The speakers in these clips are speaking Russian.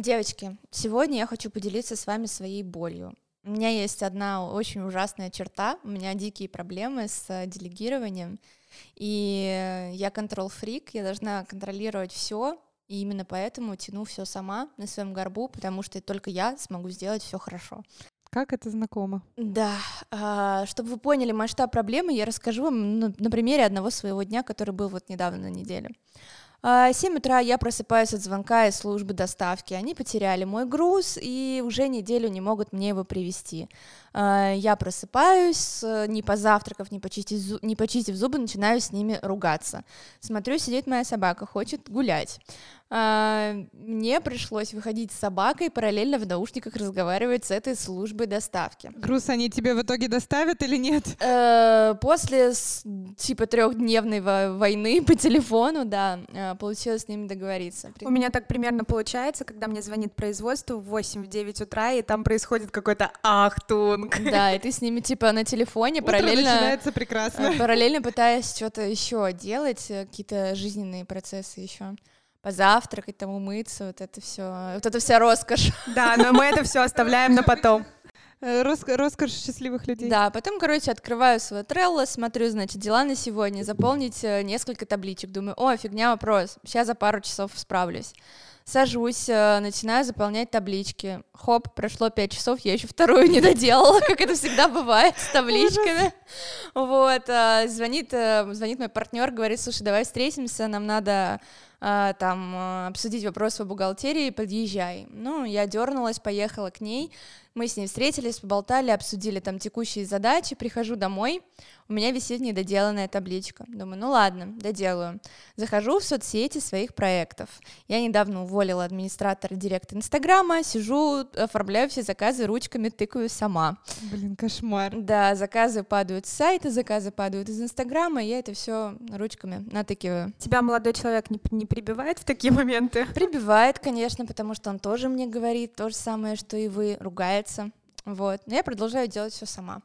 Девочки, сегодня я хочу поделиться с вами своей болью. У меня есть одна очень ужасная черта, у меня дикие проблемы с э, делегированием, и я контрол-фрик, я должна контролировать все, и именно поэтому тяну все сама на своем горбу, потому что только я смогу сделать все хорошо. Как это знакомо? Да, а, чтобы вы поняли масштаб проблемы, я расскажу вам на, на примере одного своего дня, который был вот недавно на неделе. 7 утра я просыпаюсь от звонка из службы доставки. Они потеряли мой груз и уже неделю не могут мне его привезти. А, я просыпаюсь, не позавтракав, не почистив, не почистив зубы, начинаю с ними ругаться. Смотрю, сидит моя собака, хочет гулять. А, мне пришлось выходить с собакой, параллельно в наушниках разговаривать с этой службой доставки. Груз они тебе в итоге доставят или нет? Э, после типа трехдневной войны по телефону, да, э, получилось с ними договориться. У меня так примерно получается, когда мне звонит производство в 8-9 утра, и там происходит какой-то ахтунг. Да, и ты с ними типа на телефоне параллельно... начинается прекрасно. Э, параллельно пытаясь что-то еще делать, какие-то жизненные процессы еще позавтракать, там умыться, вот это все, вот это вся роскошь. Да, но мы это все оставляем на потом. Э, рос роскошь счастливых людей. Да, потом, короче, открываю свой Trello, смотрю, значит, дела на сегодня, заполнить э, несколько табличек. Думаю, о, фигня, вопрос, сейчас за пару часов справлюсь. Сажусь, э, начинаю заполнять таблички. Хоп, прошло пять часов, я еще вторую не доделала, как это всегда бывает с табличками. Вот, звонит, звонит мой партнер, говорит, слушай, давай встретимся, нам надо там а, обсудить вопрос по бухгалтерии, подъезжай. Ну, я дернулась, поехала к ней, мы с ней встретились, поболтали, обсудили там текущие задачи, прихожу домой, у меня висит недоделанная табличка. Думаю, ну ладно, доделаю. Захожу в соцсети своих проектов. Я недавно уволила администратора директора Инстаграма, сижу, оформляю все заказы ручками, тыкаю сама. Блин, кошмар. Да, заказы падают с сайта, заказы падают из Инстаграма, я это все ручками натыкиваю. Тебя молодой человек не, не прибивает в такие моменты? Прибивает, конечно, потому что он тоже мне говорит то же самое, что и вы, ругается. Вот. Но я продолжаю делать все сама.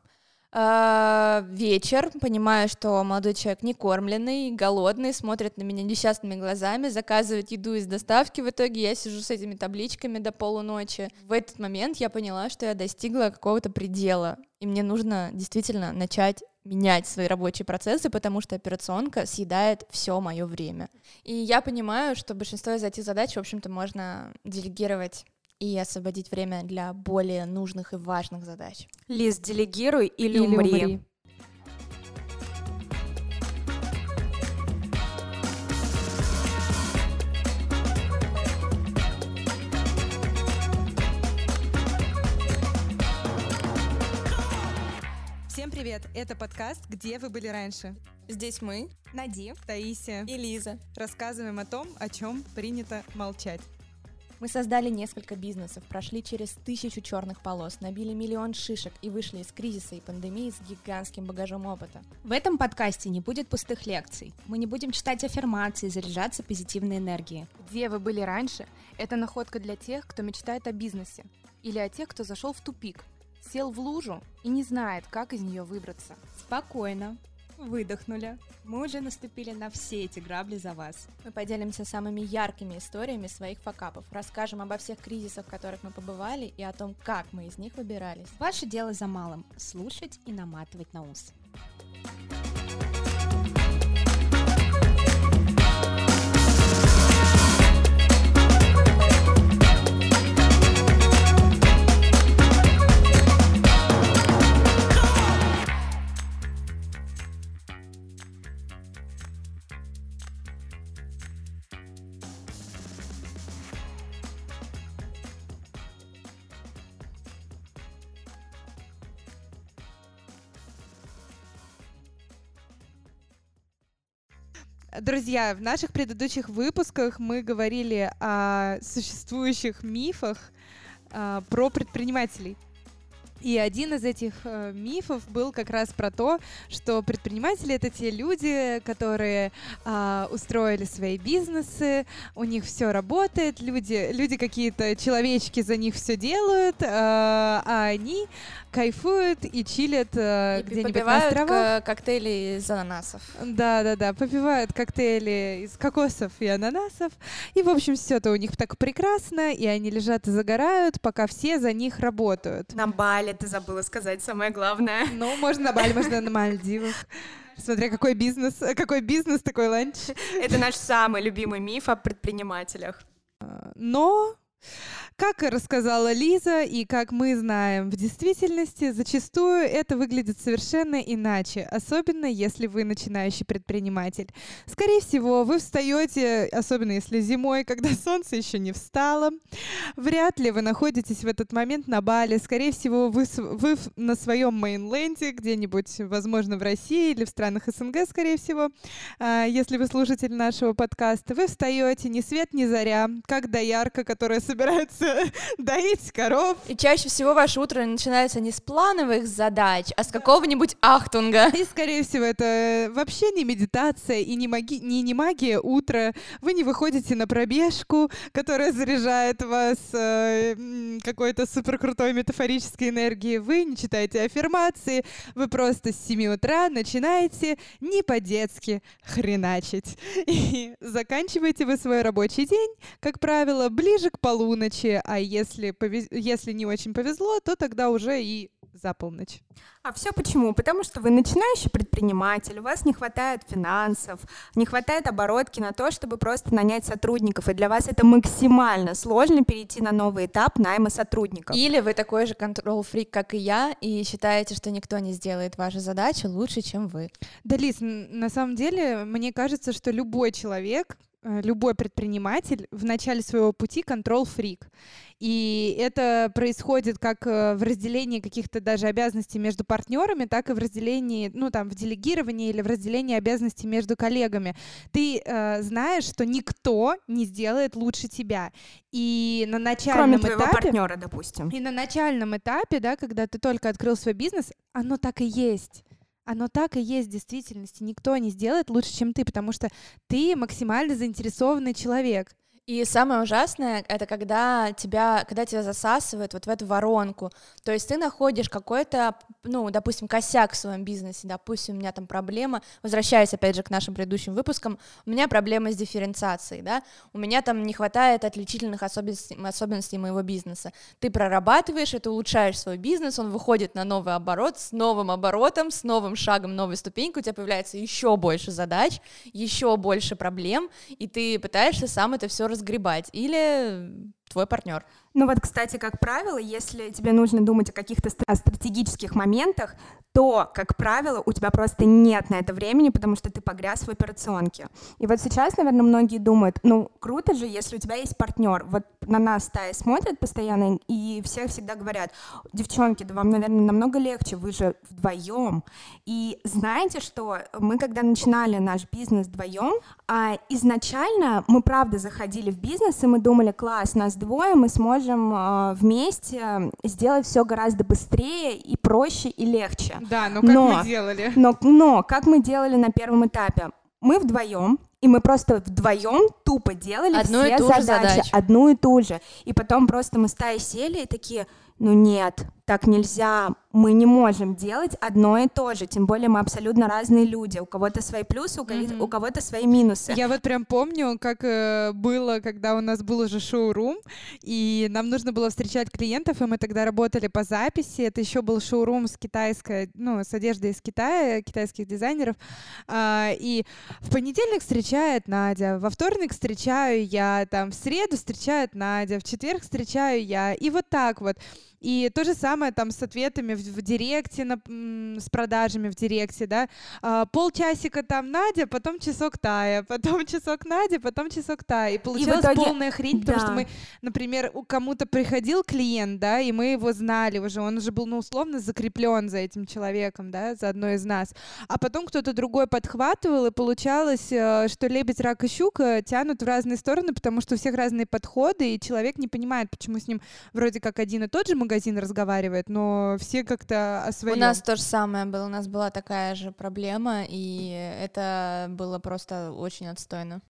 А, вечер, понимаю, что молодой человек не кормленный, голодный, смотрит на меня несчастными глазами, заказывает еду из доставки. В итоге я сижу с этими табличками до полуночи. В этот момент я поняла, что я достигла какого-то предела, и мне нужно действительно начать менять свои рабочие процессы, потому что операционка съедает все мое время. И я понимаю, что большинство из этих задач, в общем-то, можно делегировать и освободить время для более нужных и важных задач. Лиз, делегируй или, или умри. умри. Всем привет! Это подкаст «Где вы были раньше?». Здесь мы, Нади, Таисия и Лиза, рассказываем о том, о чем принято молчать. Мы создали несколько бизнесов, прошли через тысячу черных полос, набили миллион шишек и вышли из кризиса и пандемии с гигантским багажом опыта. В этом подкасте не будет пустых лекций. Мы не будем читать аффирмации, заряжаться позитивной энергией. Где вы были раньше? Это находка для тех, кто мечтает о бизнесе. Или о тех, кто зашел в тупик, сел в лужу и не знает, как из нее выбраться. Спокойно, выдохнули. Мы уже наступили на все эти грабли за вас. Мы поделимся самыми яркими историями своих факапов, расскажем обо всех кризисах, в которых мы побывали, и о том, как мы из них выбирались. Ваше дело за малым – слушать и наматывать на ус. Друзья, в наших предыдущих выпусках мы говорили о существующих мифах а, про предпринимателей. И один из этих э, мифов был как раз про то, что предприниматели это те люди, которые э, устроили свои бизнесы, у них все работает, люди, люди какие-то человечки за них все делают, э, а они кайфуют и чилят э, И где-нибудь на попивают островах. к- коктейли из ананасов. Да, да, да, попивают коктейли из кокосов и ананасов. И, в общем, все это у них так прекрасно, и они лежат и загорают, пока все за них работают. На Бали ты забыла сказать самое главное. Ну, можно на Бали, можно на Мальдивах. Смотря какой бизнес, какой бизнес, такой ланч. Это наш самый любимый миф о предпринимателях. Но, как рассказала Лиза, и как мы знаем, в действительности зачастую это выглядит совершенно иначе, особенно если вы начинающий предприниматель. Скорее всего, вы встаете, особенно если зимой, когда солнце еще не встало. Вряд ли вы находитесь в этот момент на Бали. Скорее всего, вы, вы на своем мейнленде, где-нибудь, возможно, в России или в странах СНГ, скорее всего. А, Если вы слушатель нашего подкаста, вы встаете ни свет, ни заря, как доярка, которая собирается доить коров. И чаще всего ваше утро начинается не с плановых задач, а с какого-нибудь ахтунга. И, скорее всего, это вообще не медитация и не, маги- не, не магия утра. Вы не выходите на пробежку, которая заряжает вас э, какой-то суперкрутой метафорической энергией. Вы не читаете аффирмации. Вы просто с 7 утра начинаете не по-детски хреначить. И заканчиваете вы свой рабочий день, как правило, ближе к полуночи. А если, повез- если не очень повезло, то тогда уже и за полночь. А все почему? Потому что вы начинающий предприниматель, у вас не хватает финансов, не хватает оборотки на то, чтобы просто нанять сотрудников, и для вас это максимально сложно перейти на новый этап найма сотрудников. Или вы такой же контрол-фрик, как и я, и считаете, что никто не сделает ваши задачи лучше, чем вы. Да, Лиз, на самом деле, мне кажется, что любой человек, любой предприниматель в начале своего пути контрол-фрик. И это происходит как э, в разделении каких-то даже обязанностей между партнерами, так и в разделении, ну там, в делегировании или в разделении обязанностей между коллегами. Ты э, знаешь, что никто не сделает лучше тебя. И на Кроме начальном твоего этапе... партнера, допустим. И на начальном этапе, да, когда ты только открыл свой бизнес, оно так и есть. Оно так и есть в действительности. Никто не сделает лучше, чем ты, потому что ты максимально заинтересованный человек. И самое ужасное это когда тебя, когда тебя засасывает вот в эту воронку. То есть ты находишь какой-то, ну, допустим, косяк в своем бизнесе, допустим, у меня там проблема, возвращаясь опять же к нашим предыдущим выпускам, у меня проблема с дифференциацией, да, у меня там не хватает отличительных особенностей, особенностей моего бизнеса. Ты прорабатываешь это, улучшаешь свой бизнес, он выходит на новый оборот, с новым оборотом, с новым шагом, новой ступенькой, у тебя появляется еще больше задач, еще больше проблем, и ты пытаешься сам это все разгребать. Или твой партнер. Ну вот, кстати, как правило, если тебе нужно думать о каких-то стратегических моментах, то, как правило, у тебя просто нет на это времени, потому что ты погряз в операционке. И вот сейчас, наверное, многие думают, ну, круто же, если у тебя есть партнер. Вот на нас стая смотрят постоянно, и все всегда говорят, девчонки, да вам, наверное, намного легче, вы же вдвоем. И знаете что, мы когда начинали наш бизнес вдвоем, а, изначально мы правда заходили в бизнес, и мы думали, класс, нас двое, мы сможем а, вместе сделать все гораздо быстрее и проще и легче. Да, но как как Но- мы делали? Но, но как мы делали на первом этапе? Мы вдвоем, и мы просто вдвоем тупо делали Одну и все ту же задачи, задачу. одну и ту же. И потом просто мы стаи сели и такие, ну нет, так нельзя, мы не можем делать одно и то же, тем более мы абсолютно разные люди, у кого-то свои плюсы, у, Мгм. у кого-то свои минусы. Я вот прям помню, как э, было, когда у нас был уже шоурум, и нам нужно было встречать клиентов, и мы тогда работали по записи. Это еще был шоурум с китайской, ну, с одеждой из Китая, китайских дизайнеров. А, и в понедельник встречает Надя, во вторник встречаю я, там, в среду встречает Надя, в четверг встречаю я. И вот так вот. И то же самое там с ответами в, в директе, на- с продажами в директе, да. А, полчасика там Надя, потом часок Тая, потом часок Надя, потом часок Тая. И получилась итоге- полная хрень, потому что да. мы, например, у кому-то приходил клиент, да, и мы его знали уже, он уже был, ну, условно закреплен за этим человеком, да, за одной из нас. А потом кто-то другой подхватывал, и получалось, э, что лебедь, рак и щука тянут в разные стороны, потому что у всех разные подходы, и человек не понимает, почему с ним вроде как один и тот же магазин, магазин разговаривает, но все как-то о своем. У нас то же самое было, у нас была такая же проблема, и это было просто очень отстойно.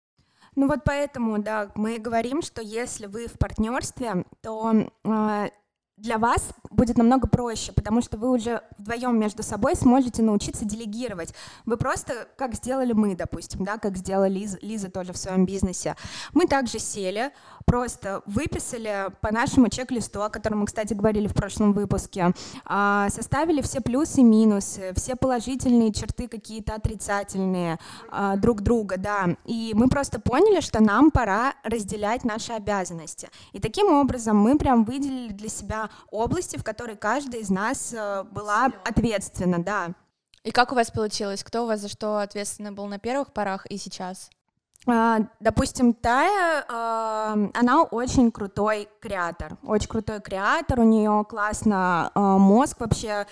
Ну вот поэтому, да, мы говорим, что если вы в партнерстве, то э, для вас будет намного проще, потому что вы уже вдвоем между собой сможете научиться делегировать. Вы просто, как сделали мы, допустим, да, как сделала Лиза, Лиза тоже в своем бизнесе. Мы также сели, просто выписали по нашему чек-листу, о котором мы, кстати, говорили в прошлом выпуске, а, составили все плюсы и минусы, все положительные черты какие-то отрицательные а, друг друга, да, и мы просто поняли, что нам пора разделять наши обязанности. И таким образом мы прям выделили для себя области, в которой каждая из нас э, была ответственна, да. И как у вас получилось? Кто у вас за что ответственный был на первых порах и сейчас? А, допустим, Тая, а, она очень крутой креатор, очень крутой креатор, у нее классно а, мозг вообще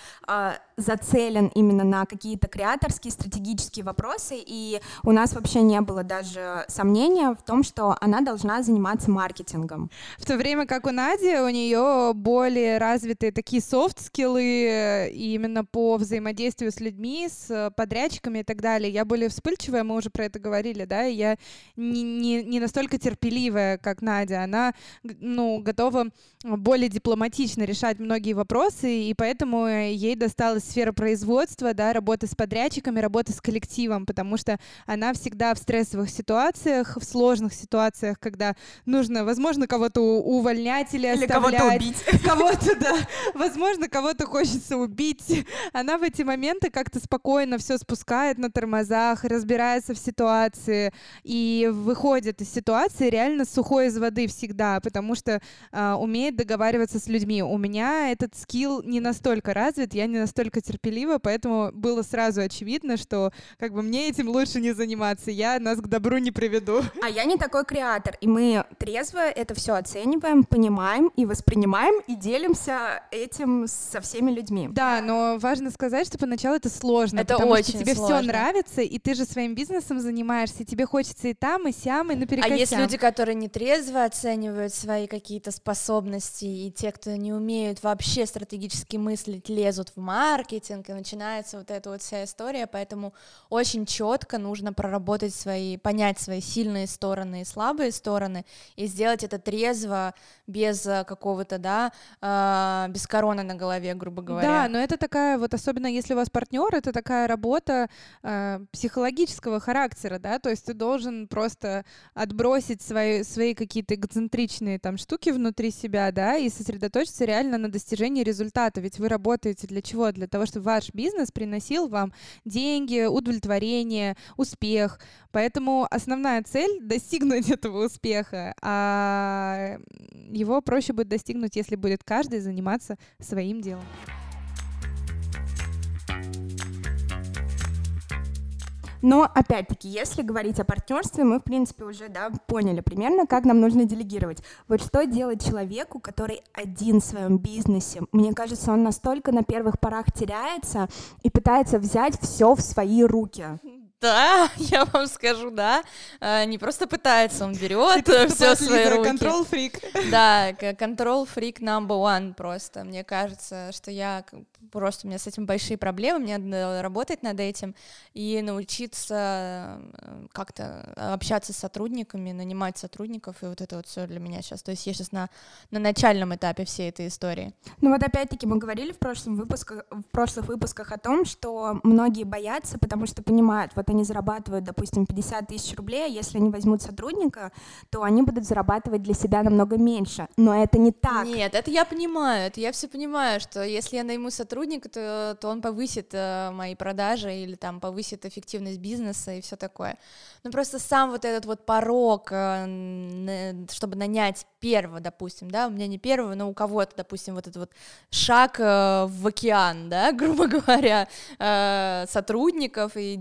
зацелен именно на какие-то креаторские, стратегические вопросы, и у нас вообще не было даже сомнения в том, что она должна заниматься маркетингом. В то время как у Нади, у нее более развитые такие софт-скиллы именно по взаимодействию с людьми, с подрядчиками и так далее. Я более вспыльчивая, мы уже про это говорили, да, и я не, не, не настолько терпеливая, как Надя. Она, ну, готова более дипломатично решать многие вопросы, и поэтому ей досталось сфера производства, да, работа с подрядчиками, работа с коллективом, потому что она всегда в стрессовых ситуациях, в сложных ситуациях, когда нужно, возможно, кого-то увольнять или, или оставлять. кого-то убить. Кого-то, да. Возможно, кого-то хочется убить. Она в эти моменты как-то спокойно все спускает на тормозах, разбирается в ситуации и выходит из ситуации реально сухой из воды всегда, потому что э, умеет договариваться с людьми. У меня этот скилл не настолько развит, я не настолько настолько терпелива, поэтому было сразу очевидно, что как бы мне этим лучше не заниматься, я нас к добру не приведу. А я не такой креатор, и мы трезво это все оцениваем, понимаем и воспринимаем, и делимся этим со всеми людьми. Да, но важно сказать, что поначалу это сложно, это потому очень что тебе все нравится, и ты же своим бизнесом занимаешься, и тебе хочется и там, и сям, и наперекосяк. А есть люди, которые не трезво оценивают свои какие-то способности, и те, кто не умеют вообще стратегически мыслить, лезут в маркетинг, маркетинг, и начинается вот эта вот вся история, поэтому очень четко нужно проработать свои, понять свои сильные стороны и слабые стороны, и сделать это трезво, без э, какого-то, да, э, без короны на голове, грубо говоря. Да, но это такая вот, особенно если у вас партнер, это такая работа э, психологического характера, да, то есть ты должен просто отбросить свои, свои какие-то эксцентричные там штуки внутри себя, да, и сосредоточиться реально на достижении результата, ведь вы работаете для чего? Для того, чтобы ваш бизнес приносил вам деньги, удовлетворение, успех. Поэтому основная цель — достигнуть этого успеха, а его проще будет достигнуть, если будет каждый заниматься своим делом. Но, опять-таки, если говорить о партнерстве, мы, в принципе, уже да, поняли примерно, как нам нужно делегировать. Вот что делать человеку, который один в своем бизнесе? Мне кажется, он настолько на первых порах теряется и пытается взять все в свои руки. Да, я вам скажу, да. А, не просто пытается, он берет все в свои руки. Control фрик. Да, control фрик number one просто. Мне кажется, что я просто у меня с этим большие проблемы, мне надо работать над этим и научиться э, как-то общаться с сотрудниками, нанимать сотрудников, и вот это вот все для меня сейчас. То есть я сейчас на, на начальном этапе всей этой истории. Ну вот опять-таки мы говорили в, прошлом выпусках, в прошлых выпусках о том, что многие боятся, потому что понимают, вот они зарабатывают, допустим, 50 тысяч рублей, а если они возьмут сотрудника, то они будут зарабатывать для себя намного меньше. Но это не так. Нет, это я понимаю, это я все понимаю, что если я найму сотрудника, то, то он повысит э, мои продажи или там повысит эффективность бизнеса и все такое. Но просто сам вот этот вот порог, э, чтобы нанять первого, допустим, да, у меня не первого, но у кого-то, допустим, вот этот вот шаг э, в океан, да, грубо говоря, э, сотрудников и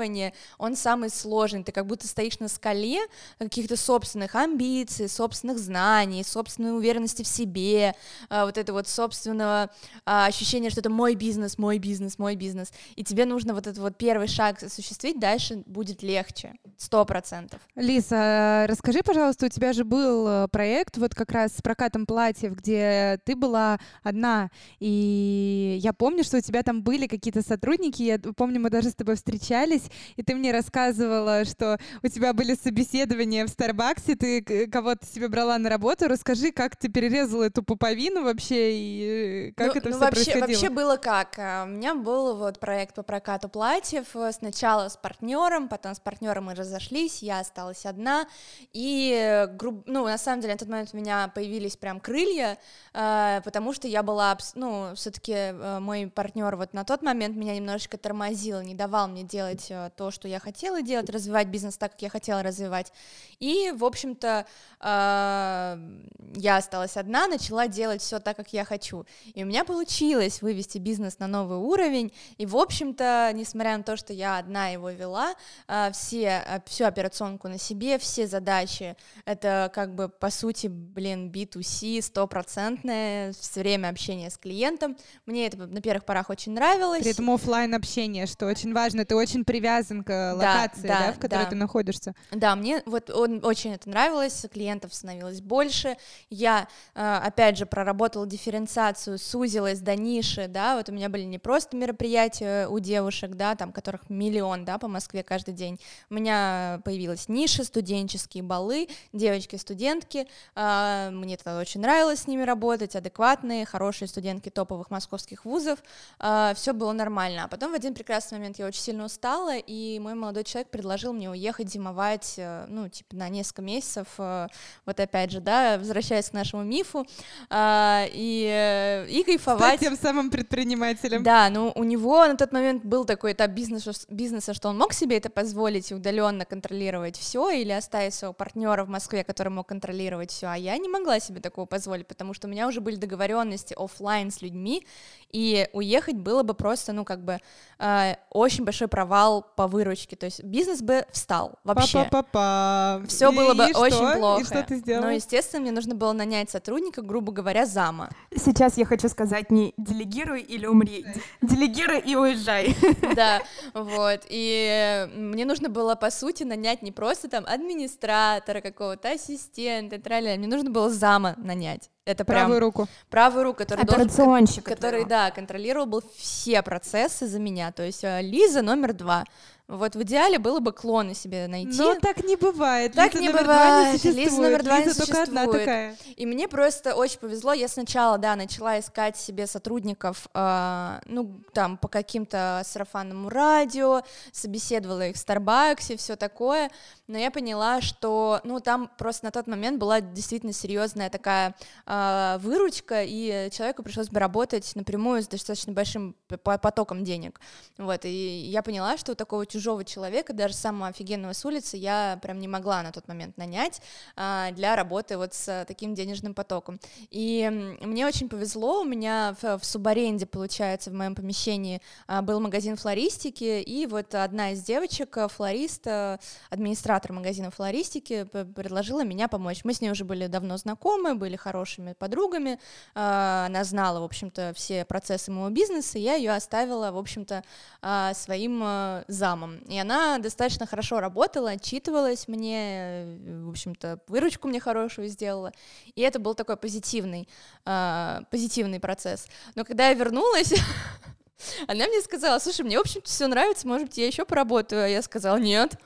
делегирование, он самый сложный. Ты как будто стоишь на скале каких-то собственных амбиций, собственных знаний, собственной уверенности в себе, э, вот это вот собственного ощущения ощущение, что это мой бизнес, мой бизнес, мой бизнес, и тебе нужно вот этот вот первый шаг осуществить, дальше будет легче, сто процентов. Лиса, расскажи, пожалуйста, у тебя же был э, проект вот как раз с прокатом платьев, где ты была одна, и я помню, что у тебя там были какие-то сотрудники, я помню, мы даже с тобой встречались, и ты мне рассказывала, что у тебя были собеседования в Старбаксе, ты кого-то себе брала на работу, расскажи, как ты перерезала эту пуповину вообще, и э, как ну, это ну, все вообще, происходило? Вообще было как? А, у меня был вот проект по прокату платьев, э, сначала с партнером, потом с партнером мы разошлись, я осталась одна, и, э, ну, на самом деле, на тот момент у меня появились прям крылья, э, потому что я была, ну, все-таки мой партнер вот на тот момент меня немножечко тормозил, не давал мне делать то, что я хотела делать, развивать бизнес так, как я хотела развивать, и, в общем-то, я осталась одна, начала делать все так, как я хочу, и у меня получилось вывести бизнес на новый уровень, и, в общем-то, несмотря на то, что я одна его вела, а, все, всю операционку на себе, все задачи, это как бы, по сути, блин, B2C, стопроцентное, все время общение с клиентом, мне это на первых порах очень нравилось. При этом офлайн общение, что очень важно, ты очень привязан к локации, да, да, в которой да. ты находишься. Да, мне вот он, очень это нравилось, клиентов становилось больше, я, а, опять же, проработала дифференциацию, сузилась до ниши, да, вот у меня были не просто мероприятия у девушек, да, там, которых миллион, да, по Москве каждый день, у меня появилась ниша, студенческие балы, девочки-студентки, э, мне тогда очень нравилось с ними работать, адекватные, хорошие студентки топовых московских вузов, э, все было нормально, а потом в один прекрасный момент я очень сильно устала, и мой молодой человек предложил мне уехать зимовать, э, ну, типа, на несколько месяцев, э, вот опять же, да, возвращаясь к нашему мифу, э, и, э, и кайфовать. Стать тем самым предпринимателем. Да, ну у него на тот момент был такой этап бизнеса, бизнеса, что он мог себе это позволить удаленно контролировать все или оставить своего партнера в Москве, который мог контролировать все, а я не могла себе такого позволить, потому что у меня уже были договоренности офлайн с людьми, и уехать было бы просто, ну как бы э, очень большой провал по выручке, то есть бизнес бы встал вообще. Па-па-па-па. Все было бы и очень что? плохо. И что ты сделала? Но естественно мне нужно было нанять сотрудника, грубо говоря, зама. Сейчас я хочу сказать не делегируй или умри, делегируй и уезжай. Да, вот. И мне нужно было, по сути, нанять не просто там администратора какого-то, ассистента, траля. Мне нужно было зама нанять. Это прям правую руку. Правую руку, который Операционщик. Должен, который, да, контролировал был все процессы за меня. То есть э, Лиза номер два. Вот в идеале было бы клоны себе найти. Но так не бывает. Так Лиза не номер бывает. Два не Лиза номер два Лиза не только одна существует. такая. И мне просто очень повезло. Я сначала, да, начала искать себе сотрудников, э, ну, там, по каким-то сарафанному радио, собеседовала их в Старбаксе, все такое. Но я поняла, что, ну, там просто на тот момент была действительно серьезная такая э, выручка, и человеку пришлось бы работать напрямую с достаточно большим потоком денег. Вот, и я поняла, что у такого чужого человека, даже самого офигенного с улицы, я прям не могла на тот момент нанять а, для работы вот с таким денежным потоком. И мне очень повезло, у меня в, в субаренде, получается, в моем помещении а, был магазин флористики, и вот одна из девочек, а, флорист, а, администратор магазина флористики, предложила меня помочь. Мы с ней уже были давно знакомы, были хорошими подругами, а, она знала, в общем-то, все процессы моего бизнеса, и я ее оставила, в общем-то, своим а, замом. И она достаточно хорошо работала, отчитывалась мне, в общем-то, выручку мне хорошую сделала. И это был такой позитивный, э, позитивный процесс. Но когда я вернулась, она мне сказала, слушай, мне, в общем-то, все нравится, может быть, я еще поработаю. А я сказала, нет,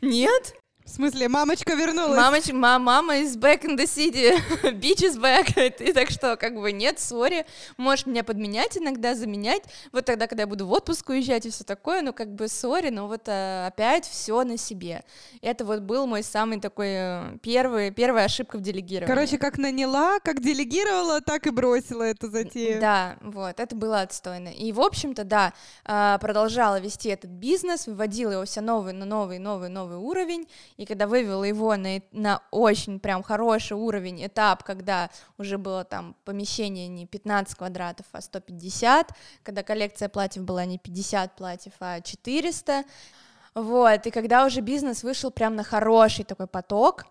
нет, в смысле, мамочка вернулась? Мамоч, ма, мама is back in the city, bitch is back, и так что, как бы, нет, сори, можешь меня подменять иногда, заменять, вот тогда, когда я буду в отпуск уезжать и все такое, ну, как бы, сори, но вот а, опять все на себе. Это вот был мой самый такой э, первый, первая ошибка в делегировании. Короче, как наняла, как делегировала, так и бросила эту затею. Да, вот, это было отстойно. И, в общем-то, да, а, продолжала вести этот бизнес, выводила его все новый, на новый, новый, новый уровень, и когда вывела его на, на очень прям хороший уровень, этап, когда уже было там помещение не 15 квадратов, а 150, когда коллекция платьев была не 50 платьев, а 400, вот, и когда уже бизнес вышел прям на хороший такой поток,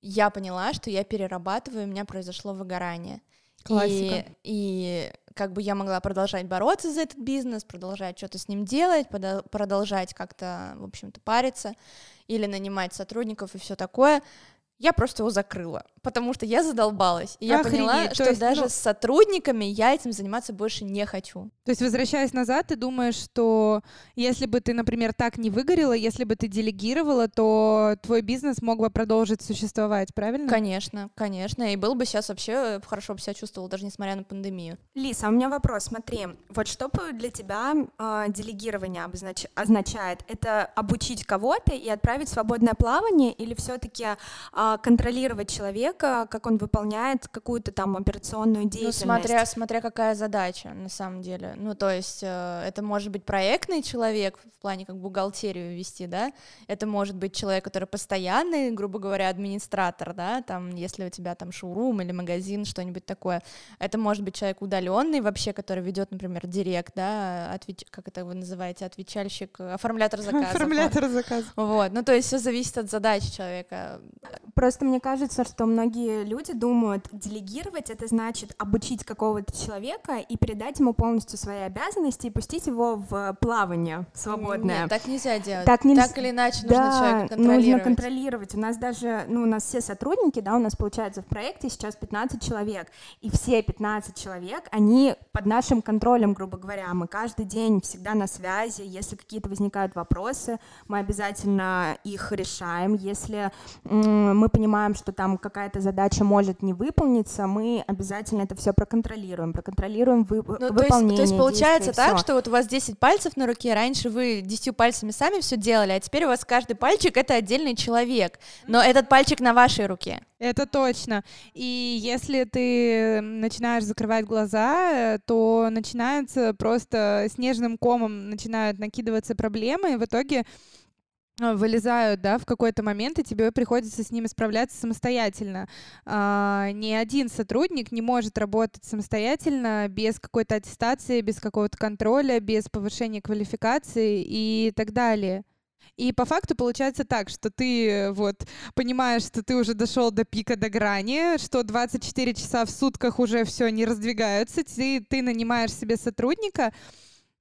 я поняла, что я перерабатываю, у меня произошло выгорание. Классика. И, и как бы я могла продолжать бороться за этот бизнес, продолжать что-то с ним делать, продолжать как-то, в общем-то, париться или нанимать сотрудников и все такое я просто его закрыла, потому что я задолбалась. И я Охренеть, поняла, то что есть, даже ну- с сотрудниками я этим заниматься больше не хочу. То есть, возвращаясь назад, ты думаешь, что если бы ты, например, так не выгорела, если бы ты делегировала, то твой бизнес мог бы продолжить существовать, правильно? Конечно, конечно. И был бы сейчас вообще хорошо бы себя чувствовал, даже несмотря на пандемию. Лиса, у меня вопрос, смотри, вот что бы для тебя э, делегирование обознач- означает? Это обучить кого-то и отправить в свободное плавание или все-таки контролировать человека, как он выполняет какую-то там операционную Ну, деятельность? смотря, смотря какая задача, на самом деле. Ну, то есть, э, это может быть проектный человек, в плане как бухгалтерию вести, да, это может быть человек, который постоянный, грубо говоря, администратор, да, там, если у тебя там шоурум или магазин, что-нибудь такое. Это может быть человек удаленный вообще, который ведет, например, директ, да, отвеч... как это вы называете, отвечальщик, оформлятор заказов. Оформлятор заказа. Вот, ну, то есть все зависит от задачи человека. Просто мне кажется, что многие люди думают, делегировать это значит обучить какого-то человека и передать ему полностью свои обязанности и пустить его в плавание свободное. Нет, так нельзя делать. Так нельзя- Так или иначе нужно да, человека нужно контролировать. контролировать. У нас даже, ну, у нас все сотрудники, да, у нас получается в проекте сейчас 15 человек, и все 15 человек, они под нашим контролем, грубо говоря. Мы каждый день всегда на связи. Если какие-то возникают вопросы, мы обязательно их решаем. Если мы понимаем, что там какая-то задача может не выполниться, мы обязательно это все проконтролируем, проконтролируем вы- Ну, то есть, выполнение. то есть получается так, всё. что вот у вас 10 пальцев на руке, раньше вы 10 пальцами сами все делали, а теперь у вас каждый пальчик это отдельный человек, но этот пальчик на вашей руке. Это точно. И если ты начинаешь закрывать глаза, э, то начинается просто снежным комом начинают накидываться проблемы, и в итоге вылезают, да, в какой-то момент, и тебе приходится с ними справляться самостоятельно. А, ни один сотрудник не может работать самостоятельно без какой-то аттестации, без какого-то контроля, без повышения квалификации и так далее. И по факту получается так, что ты э, вот понимаешь, что ты уже дошел до пика, до грани, что 24 часа в сутках уже все не раздвигаются, ты, ты нанимаешь себе сотрудника,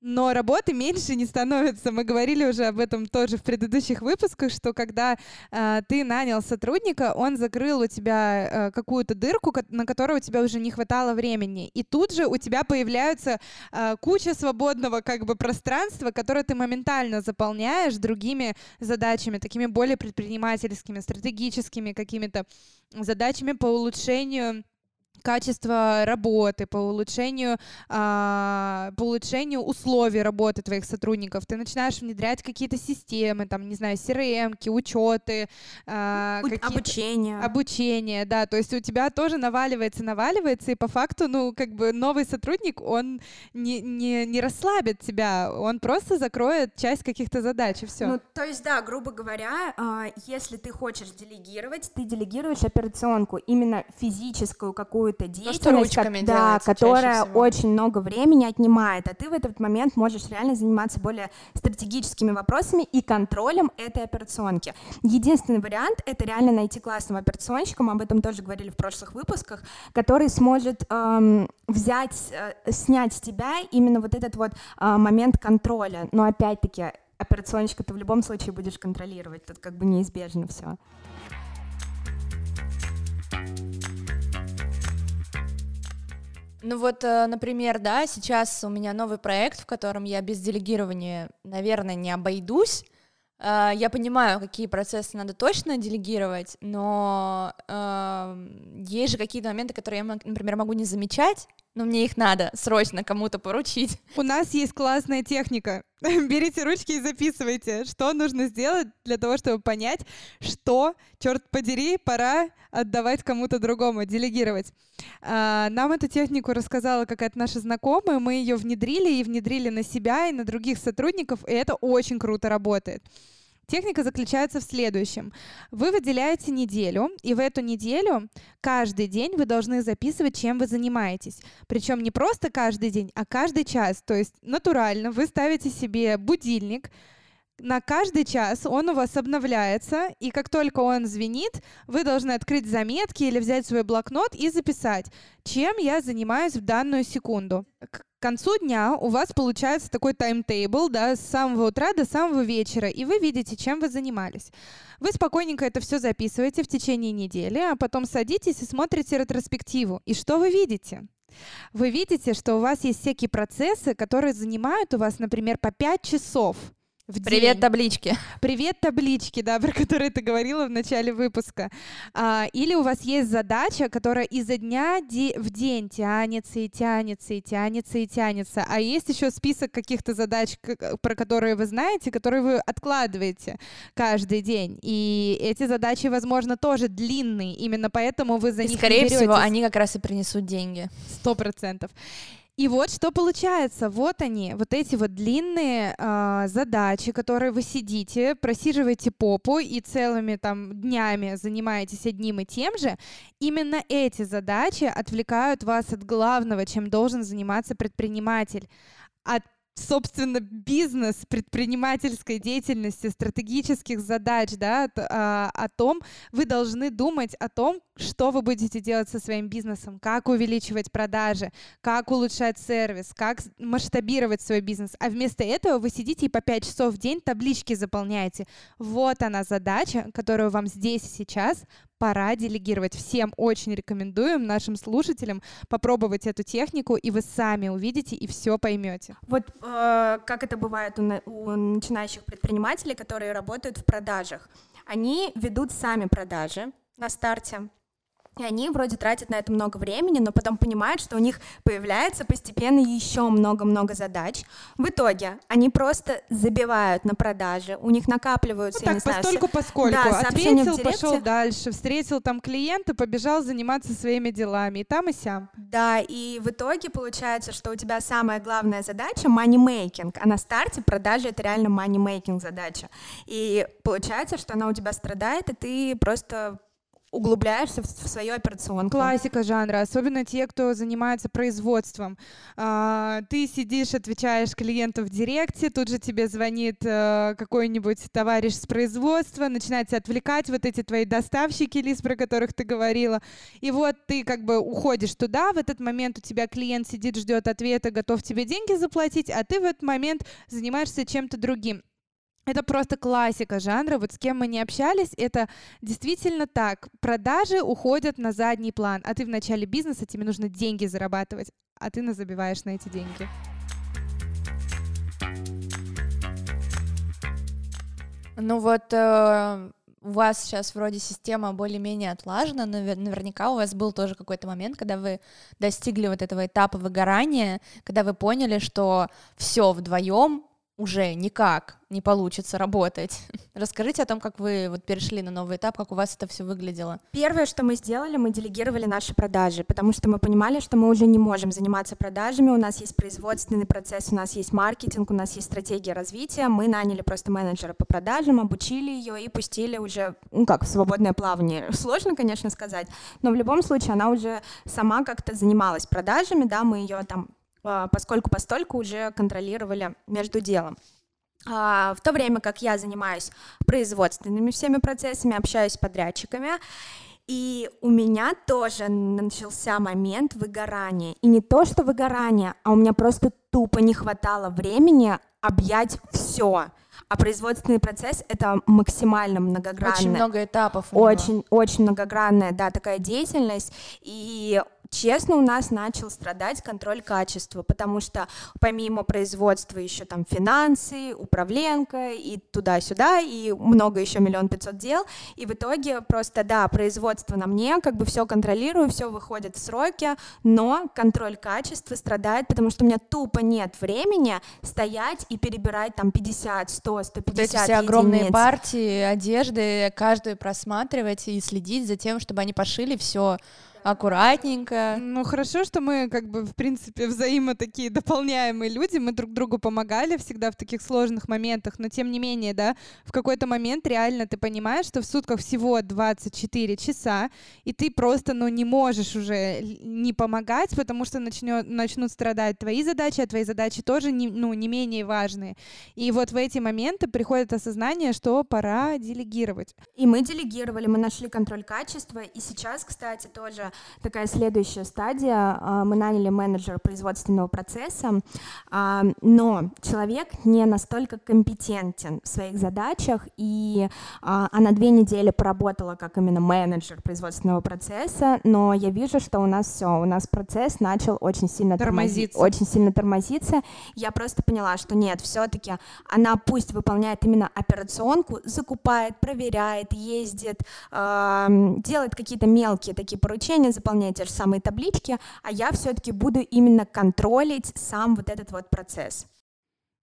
но работы меньше не становится. Мы говорили уже об этом тоже в предыдущих выпусках, что когда э, ты нанял сотрудника, он закрыл у тебя э, какую-то дырку, на которую у тебя уже не хватало времени. И тут же у тебя появляются э, куча свободного как бы пространства, которое ты моментально заполняешь другими задачами, такими более предпринимательскими, стратегическими какими-то задачами по улучшению качества работы, по улучшению, а, по улучшению условий работы твоих сотрудников. Ты начинаешь внедрять какие-то системы, там, не знаю, CRM-ки, учеты, а, Обучение. Обучение, да, то есть у тебя тоже наваливается, наваливается, и по факту, ну, как бы новый сотрудник, он не, не, не расслабит тебя, он просто закроет часть каких-то задач, и все. Ну, то есть, да, грубо говоря, а, если ты хочешь делегировать, ты делегируешь операционку, именно физическую какую-то деятельность, что ручками ко- да, которая очень много времени отнимает, а ты в этот момент можешь реально заниматься более стратегическими вопросами и контролем этой операционки. Единственный вариант — это реально найти классного операционщика, мы об этом тоже говорили в прошлых выпусках, который сможет эм, взять, э, снять с тебя именно вот этот вот э, момент контроля. Но опять-таки операционщика ты в любом случае будешь контролировать, тут как бы неизбежно все. Ну вот, э, например, да, сейчас у меня новый проект, в котором я без делегирования, наверное, не обойдусь. Э, Я понимаю, какие процессы надо точно делегировать, но эм, есть же какие-то моменты, которые я, например, могу не замечать, но мне их надо срочно кому-то поручить. У нас есть классная техника. Берите ручки и записывайте, что нужно сделать для того, чтобы понять, что, черт подери, пора отдавать кому-то другому, делегировать. А, Нам эту технику рассказала какая-то наша знакомая, мы ее внедрили и внедрили на себя и на других сотрудников, и это очень круто работает. Техника заключается в следующем. Вы выделяете неделю, и в эту неделю каждый день вы должны записывать, чем вы занимаетесь. Причем не просто каждый день, а каждый час. То есть натурально вы ставите себе будильник, на каждый час он у вас обновляется, и как только он звенит, вы должны открыть заметки или взять свой блокнот и записать, чем я занимаюсь в данную секунду. К концу дня у вас получается такой таймтейбл, да, с самого утра до самого вечера, и вы видите, чем вы занимались. Вы спокойненько это все записываете в течение недели, а потом садитесь и смотрите ретроспективу. И что вы видите? Вы видите, что у вас есть всякие процессы, которые занимают у вас, например, по 5 часов в Привет, день. таблички. Привет, таблички, да, про которые ты говорила в начале выпуска. А, или у вас есть задача, которая изо дня де- в день тянется и тянется и тянется и тянется. А есть еще список каких-то задач, про которые вы знаете, которые вы откладываете каждый день. И эти задачи, возможно, тоже длинные. Именно поэтому вы за И, них скорее не всего, они как раз и принесут деньги. Сто процентов. И вот что получается. Вот они, вот эти вот длинные а, задачи, которые вы сидите, просиживаете попу и целыми там днями занимаетесь одним и тем же. Именно эти задачи отвлекают вас от главного, чем должен заниматься предприниматель. От собственно, бизнес, предпринимательской деятельности, стратегических задач, да, от- а, о том, вы должны думать о том, что вы будете делать со своим бизнесом, как увеличивать продажи, как улучшать сервис, как масштабировать свой бизнес. А вместо этого вы сидите и по 5 часов в день таблички заполняете. Вот она задача, которую вам здесь и сейчас пора делегировать. Всем очень рекомендуем нашим слушателям попробовать эту технику, и вы сами увидите и все поймете. Вот э, как это бывает у, на- у начинающих предпринимателей, которые работают в продажах. Они ведут сами продажи на старте. И они вроде тратят на это много времени, но потом понимают, что у них появляется постепенно еще много-много задач. В итоге они просто забивают на продажи, у них накапливаются, Ну так, не знаю, постольку поскольку. Да, Ответил, пошел дальше, встретил там клиента, побежал заниматься своими делами. И там, и сям. Да, и в итоге получается, что у тебя самая главная задача money-making, а на старте продажи — это реально money-making задача. И получается, что она у тебя страдает, и ты просто углубляешься в, в свою операционку. Классика жанра, особенно те, кто занимается производством. А, ты сидишь, отвечаешь клиенту в директе, тут же тебе звонит э, какой-нибудь товарищ с производства, начинает тебя отвлекать вот эти твои доставщики, Лиз, про которых ты говорила. И вот ты как бы уходишь туда, в этот момент у тебя клиент сидит, ждет ответа, готов тебе деньги заплатить, а ты в этот момент занимаешься чем-то другим. Это просто классика жанра. Вот с кем мы не общались, это действительно так. Продажи уходят на задний план, а ты в начале бизнеса, тебе нужно деньги зарабатывать, а ты забиваешь на эти деньги. Ну вот э, у вас сейчас вроде система более-менее отлажена, но навер- наверняка у вас был тоже какой-то момент, когда вы достигли вот этого этапа выгорания, когда вы поняли, что все вдвоем уже никак не получится работать. Расскажите о том, как вы вот перешли на новый этап, как у вас это все выглядело. Первое, что мы сделали, мы делегировали наши продажи, потому что мы понимали, что мы уже не можем заниматься продажами, у нас есть производственный процесс, у нас есть маркетинг, у нас есть стратегия развития, мы наняли просто менеджера по продажам, обучили ее и пустили уже, ну как, в свободное плавание. Сложно, конечно, сказать, но в любом случае она уже сама как-то занималась продажами, да, мы ее там поскольку постольку уже контролировали между делом. А, В то время как я занимаюсь производственными всеми процессами, общаюсь с подрядчиками, и у меня тоже начался момент выгорания. И не то, что выгорание, а у меня просто тупо не хватало времени объять все. А производственный процесс это максимально многогранный. Очень много этапов. него. Очень, очень многогранная, да, такая деятельность. И честно, у нас начал страдать контроль качества, потому что помимо производства еще там финансы, управленка и туда-сюда, и много еще миллион пятьсот дел. И в итоге просто, да, производство на мне, как бы все контролирую, все выходит в сроки, но контроль качества страдает, потому что у меня тупо нет времени стоять и перебирать там 50, 100, 150 Вот эти все огромные единиц. партии одежды, каждую просматривать и следить за тем, чтобы они пошили все аккуратненько. Ну, хорошо, что мы, как бы, в принципе, взаимо такие дополняемые люди, мы друг другу помогали всегда в таких сложных моментах, но тем не менее, да, в какой-то момент реально ты понимаешь, что в сутках всего 24 часа, и ты просто, ну, не можешь уже не помогать, потому что начнет, начнут страдать твои задачи, а твои задачи тоже, не, ну, не менее важные. И вот в эти моменты приходит осознание, что пора делегировать. И мы делегировали, мы нашли контроль качества, и сейчас, кстати, тоже такая следующая стадия. А, мы наняли менеджера производственного процесса, а, но человек не настолько компетентен в своих задачах, и а, она две недели поработала как именно менеджер производственного процесса, но я вижу, что у нас все, у нас процесс начал очень сильно тормозиться. Тормози, очень сильно тормозиться. Я просто поняла, что нет, все-таки она пусть выполняет именно операционку, закупает, проверяет, ездит, делает какие-то мелкие такие поручения, заполняет те же самые таблички, а я все-таки буду именно контролить сам вот этот вот процесс.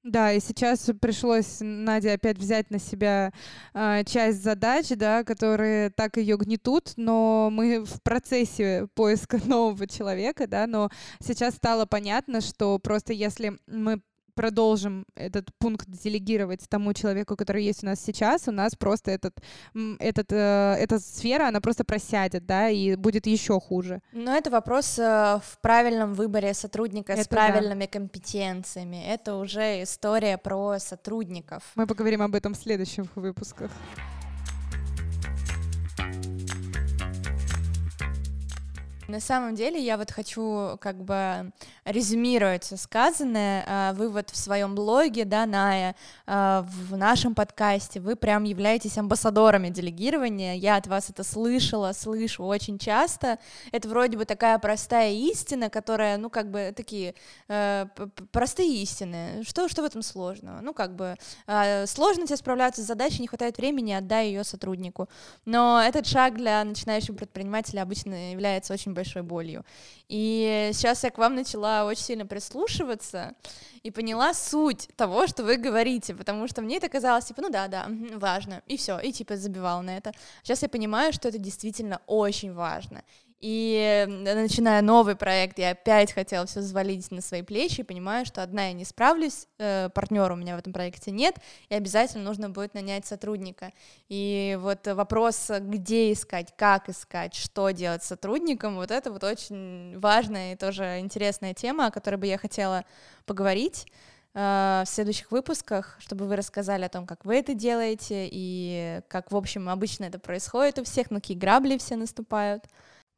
Да, и сейчас пришлось Наде опять взять на себя э, часть задач, да, которые так ее гнетут, но мы в процессе поиска нового человека, да, но сейчас стало понятно, что просто если мы продолжим этот пункт делегировать тому человеку, который есть у нас сейчас, у нас просто этот, этот, э, эта сфера, она просто просядет, да, и будет еще хуже. Но это вопрос э, в правильном выборе сотрудника это с правильными да. компетенциями. Это уже история про сотрудников. Мы поговорим об этом в следующих выпусках. На самом деле я вот хочу как бы резюмировать сказанное. А, вы вот в своем блоге, да, Ная, а, в нашем подкасте, вы прям являетесь амбассадорами делегирования. Я от вас это слышала, слышу очень часто. Это вроде бы такая простая истина, которая, ну, как бы такие э, простые истины. Что, что в этом сложного? Ну, как бы э, сложно тебе справляться с задачей, не хватает времени, отдай ее сотруднику. Но этот шаг для начинающего предпринимателя обычно является очень большой болью. И сейчас я к вам начала очень сильно прислушиваться и поняла суть того, что вы говорите, потому что мне это казалось, типа, ну да, да, важно, и все, и типа забивала на это. Сейчас я понимаю, что это действительно очень важно. И начиная новый проект, я опять хотела все взвалить на свои плечи понимаю, что одна я не справлюсь, э, партнера у меня в этом проекте нет, и обязательно нужно будет нанять сотрудника. И вот вопрос, где искать, как искать, что делать с сотрудником, вот это вот очень важная и тоже интересная тема, о которой бы я хотела поговорить э, в следующих выпусках, чтобы вы рассказали о том, как вы это делаете и как, в общем, обычно это происходит у всех, на какие грабли все наступают.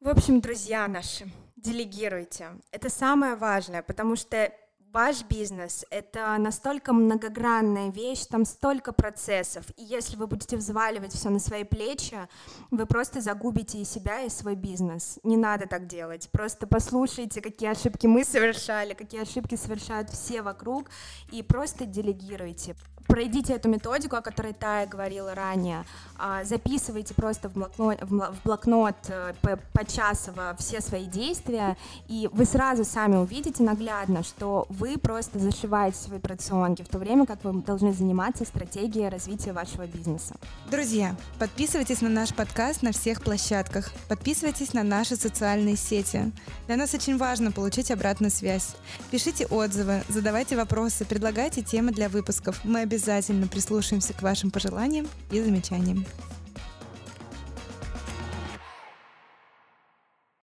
В общем, друзья наши, делегируйте. Это самое важное, потому что ваш бизнес — это настолько многогранная вещь, там столько процессов, и если вы будете взваливать все на свои плечи, вы просто загубите и себя, и свой бизнес. Не надо так делать. Просто послушайте, какие ошибки мы совершали, какие ошибки совершают все вокруг, и просто делегируйте пройдите эту методику, о которой Тая говорила ранее, а, записывайте просто в блокнот, в блокнот э, почасово все свои действия, и вы сразу сами увидите наглядно, что вы просто зашиваете свои операционки в то время, как вы должны заниматься стратегией развития вашего бизнеса. Друзья, подписывайтесь на наш подкаст на всех площадках, подписывайтесь на наши социальные сети. Для нас очень важно получить обратную связь. Пишите отзывы, задавайте вопросы, предлагайте темы для выпусков. Мы обязательно обязательно прислушаемся к вашим пожеланиям и замечаниям.